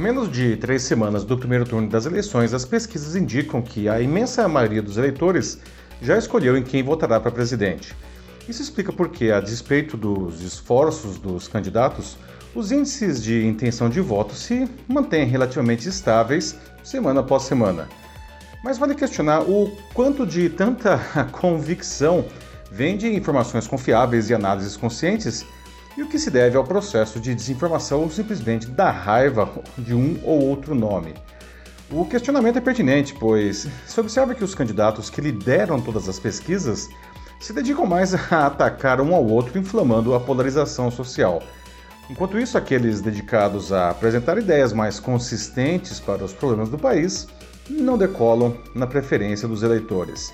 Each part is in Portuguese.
menos de três semanas do primeiro turno das eleições, as pesquisas indicam que a imensa maioria dos eleitores já escolheu em quem votará para presidente. Isso explica porque, a despeito dos esforços dos candidatos, os índices de intenção de voto se mantêm relativamente estáveis semana após semana. Mas vale questionar o quanto de tanta convicção vem de informações confiáveis e análises conscientes e o que se deve ao processo de desinformação ou simplesmente da raiva de um ou outro nome. O questionamento é pertinente, pois se observa que os candidatos que lideram todas as pesquisas se dedicam mais a atacar um ao outro, inflamando a polarização social. Enquanto isso, aqueles dedicados a apresentar ideias mais consistentes para os problemas do país não decolam na preferência dos eleitores.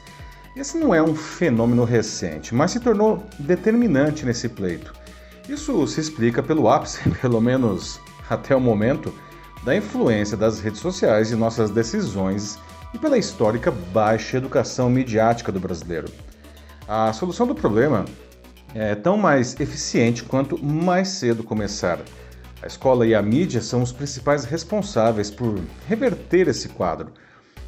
Esse não é um fenômeno recente, mas se tornou determinante nesse pleito. Isso se explica pelo ápice, pelo menos até o momento, da influência das redes sociais em nossas decisões e pela histórica baixa educação midiática do brasileiro. A solução do problema é tão mais eficiente quanto mais cedo começar. A escola e a mídia são os principais responsáveis por reverter esse quadro.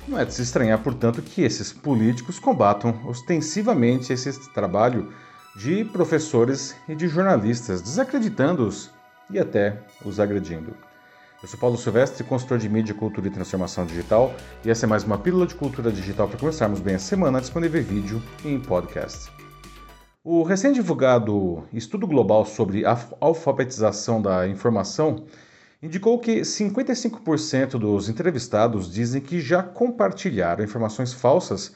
Não é de se estranhar, portanto, que esses políticos combatam ostensivamente esse trabalho de professores e de jornalistas, desacreditando-os e até os agredindo. Eu sou Paulo Silvestre, consultor de mídia, cultura e transformação digital, e essa é mais uma pílula de cultura digital para começarmos bem a semana, disponível em vídeo e em podcast. O recém-divulgado Estudo Global sobre a Alfabetização da Informação indicou que 55% dos entrevistados dizem que já compartilharam informações falsas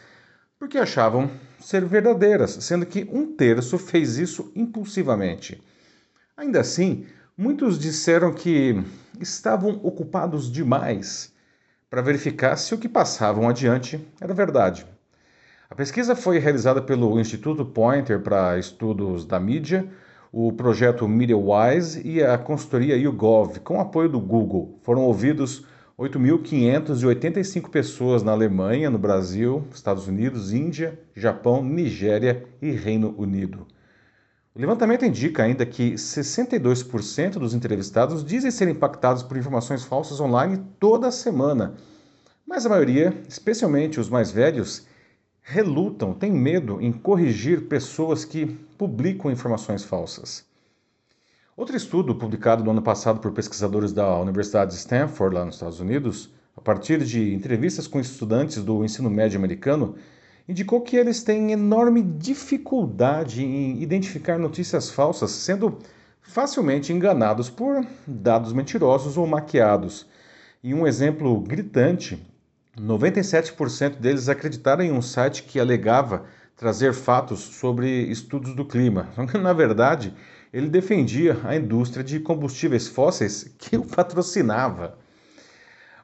porque achavam ser verdadeiras, sendo que um terço fez isso impulsivamente. Ainda assim, muitos disseram que estavam ocupados demais para verificar se o que passavam adiante era verdade. A pesquisa foi realizada pelo Instituto Pointer para Estudos da Mídia, o projeto MediaWise e a consultoria YouGov, com apoio do Google. Foram ouvidos 8.585 pessoas na Alemanha, no Brasil, Estados Unidos, Índia, Japão, Nigéria e Reino Unido. O levantamento indica ainda que 62% dos entrevistados dizem ser impactados por informações falsas online toda semana, mas a maioria, especialmente os mais velhos, relutam, têm medo em corrigir pessoas que publicam informações falsas. Outro estudo publicado no ano passado por pesquisadores da Universidade de Stanford, lá nos Estados Unidos, a partir de entrevistas com estudantes do ensino médio americano, indicou que eles têm enorme dificuldade em identificar notícias falsas, sendo facilmente enganados por dados mentirosos ou maquiados. E um exemplo gritante: 97% deles acreditaram em um site que alegava trazer fatos sobre estudos do clima. Na verdade, ele defendia a indústria de combustíveis fósseis que o patrocinava.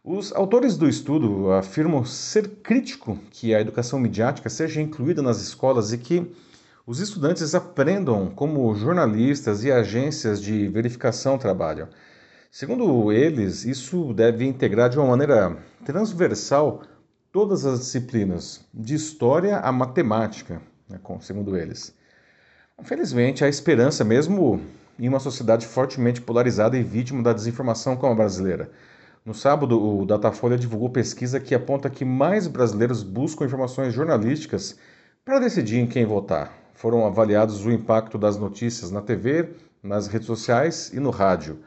Os autores do estudo afirmam ser crítico que a educação midiática seja incluída nas escolas e que os estudantes aprendam como jornalistas e agências de verificação trabalham. Segundo eles, isso deve integrar de uma maneira transversal todas as disciplinas, de história a matemática, né, segundo eles. Infelizmente, há esperança mesmo em uma sociedade fortemente polarizada e vítima da desinformação como a brasileira. No sábado, o Datafolha divulgou pesquisa que aponta que mais brasileiros buscam informações jornalísticas para decidir em quem votar. Foram avaliados o impacto das notícias na TV, nas redes sociais e no rádio.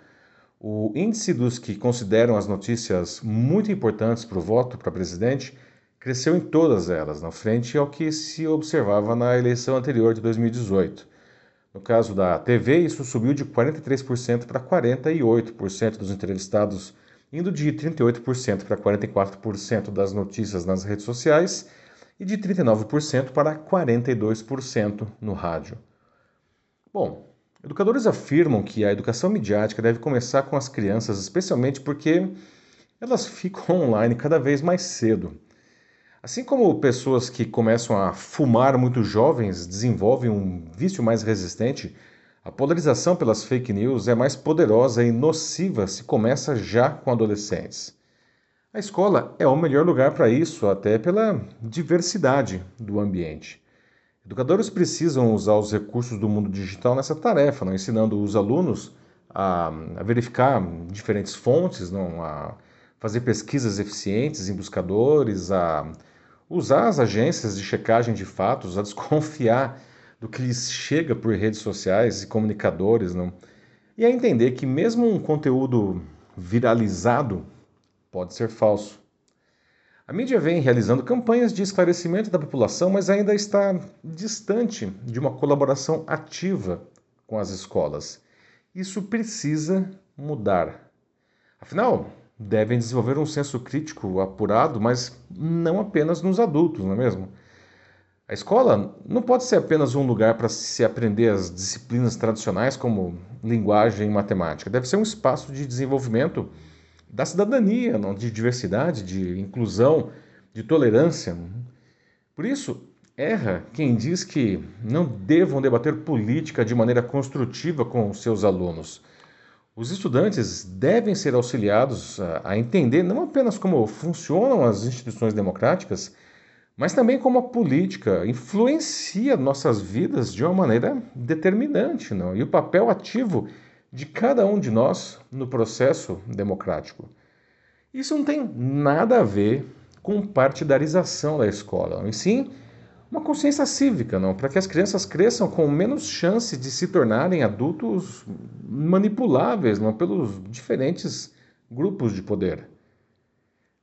O índice dos que consideram as notícias muito importantes para o voto para presidente cresceu em todas elas, na frente ao que se observava na eleição anterior de 2018. No caso da TV, isso subiu de 43% para 48% dos entrevistados indo de 38% para 44% das notícias nas redes sociais e de 39% para 42% no rádio. Bom, educadores afirmam que a educação midiática deve começar com as crianças, especialmente porque elas ficam online cada vez mais cedo. Assim como pessoas que começam a fumar muito jovens desenvolvem um vício mais resistente, a polarização pelas fake news é mais poderosa e nociva se começa já com adolescentes. A escola é o melhor lugar para isso, até pela diversidade do ambiente. Educadores precisam usar os recursos do mundo digital nessa tarefa, não ensinando os alunos a, a verificar diferentes fontes, não, a fazer pesquisas eficientes em buscadores, a usar as agências de checagem de fatos, a desconfiar do que lhes chega por redes sociais e comunicadores, não? e a entender que mesmo um conteúdo viralizado pode ser falso. A mídia vem realizando campanhas de esclarecimento da população, mas ainda está distante de uma colaboração ativa com as escolas. Isso precisa mudar. Afinal, devem desenvolver um senso crítico apurado, mas não apenas nos adultos, não é mesmo? A escola não pode ser apenas um lugar para se aprender as disciplinas tradicionais como linguagem e matemática. Deve ser um espaço de desenvolvimento da cidadania, de diversidade, de inclusão, de tolerância. Por isso, erra quem diz que não devam debater política de maneira construtiva com seus alunos. Os estudantes devem ser auxiliados a entender não apenas como funcionam as instituições democráticas, mas também como a política influencia nossas vidas de uma maneira determinante, não? e o papel ativo de cada um de nós no processo democrático. Isso não tem nada a ver com partidarização da escola, e sim uma consciência cívica, não, para que as crianças cresçam com menos chance de se tornarem adultos manipuláveis, não, pelos diferentes grupos de poder.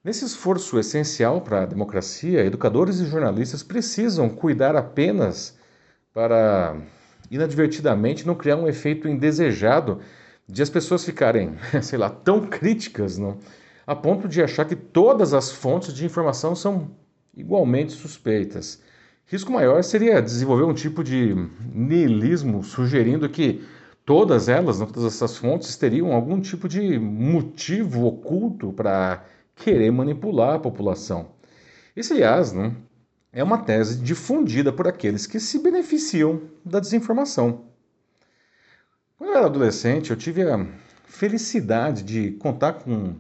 Nesse esforço essencial para a democracia, educadores e jornalistas precisam cuidar apenas para inadvertidamente não criar um efeito indesejado de as pessoas ficarem, sei lá, tão críticas, não, a ponto de achar que todas as fontes de informação são igualmente suspeitas. Risco maior seria desenvolver um tipo de niilismo sugerindo que todas elas, todas essas fontes, teriam algum tipo de motivo oculto para querer manipular a população. Isso, aliás, né, é uma tese difundida por aqueles que se beneficiam da desinformação. Quando eu era adolescente, eu tive a felicidade de contar com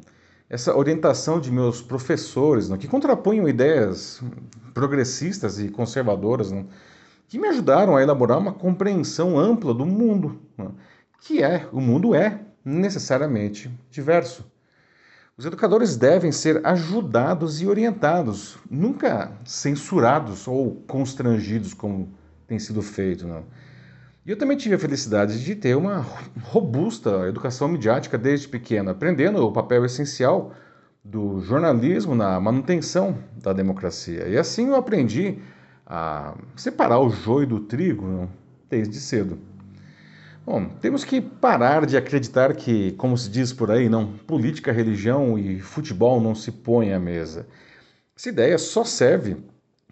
essa orientação de meus professores, né, que contrapunham ideias progressistas e conservadoras, né, que me ajudaram a elaborar uma compreensão ampla do mundo, né, que é o mundo é necessariamente diverso. Os educadores devem ser ajudados e orientados, nunca censurados ou constrangidos como tem sido feito. Não. E eu também tive a felicidade de ter uma robusta educação midiática desde pequeno, aprendendo o papel essencial do jornalismo na manutenção da democracia. E assim eu aprendi a separar o joio do trigo não, desde cedo. Bom, temos que parar de acreditar que, como se diz por aí, não, política, religião e futebol não se põem à mesa. Essa ideia só serve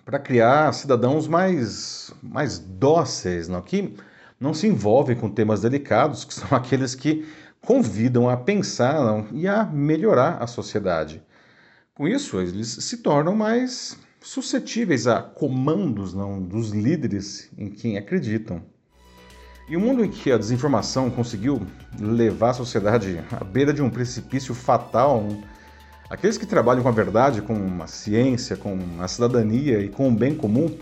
para criar cidadãos mais, mais dóceis, não, que não se envolvem com temas delicados, que são aqueles que convidam a pensar e a melhorar a sociedade. Com isso, eles se tornam mais suscetíveis a comandos não, dos líderes em quem acreditam. E um mundo em que a desinformação conseguiu levar a sociedade à beira de um precipício fatal, aqueles que trabalham com a verdade, com a ciência, com a cidadania e com o bem comum,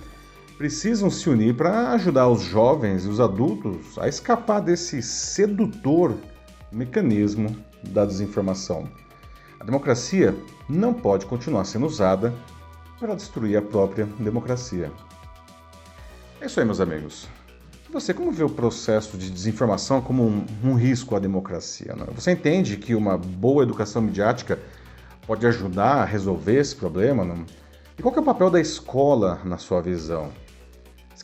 precisam se unir para ajudar os jovens e os adultos a escapar desse sedutor mecanismo da desinformação. A democracia não pode continuar sendo usada para destruir a própria democracia. É isso aí, meus amigos. Você como vê o processo de desinformação como um, um risco à democracia? Né? Você entende que uma boa educação midiática pode ajudar a resolver esse problema? Né? E qual é o papel da escola na sua visão?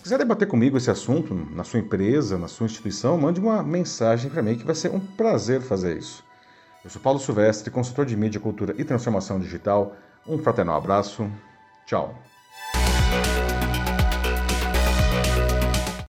Se quiser debater comigo esse assunto na sua empresa, na sua instituição, mande uma mensagem para mim que vai ser um prazer fazer isso. Eu sou Paulo Silvestre, consultor de mídia, cultura e transformação digital. Um fraternal abraço. Tchau.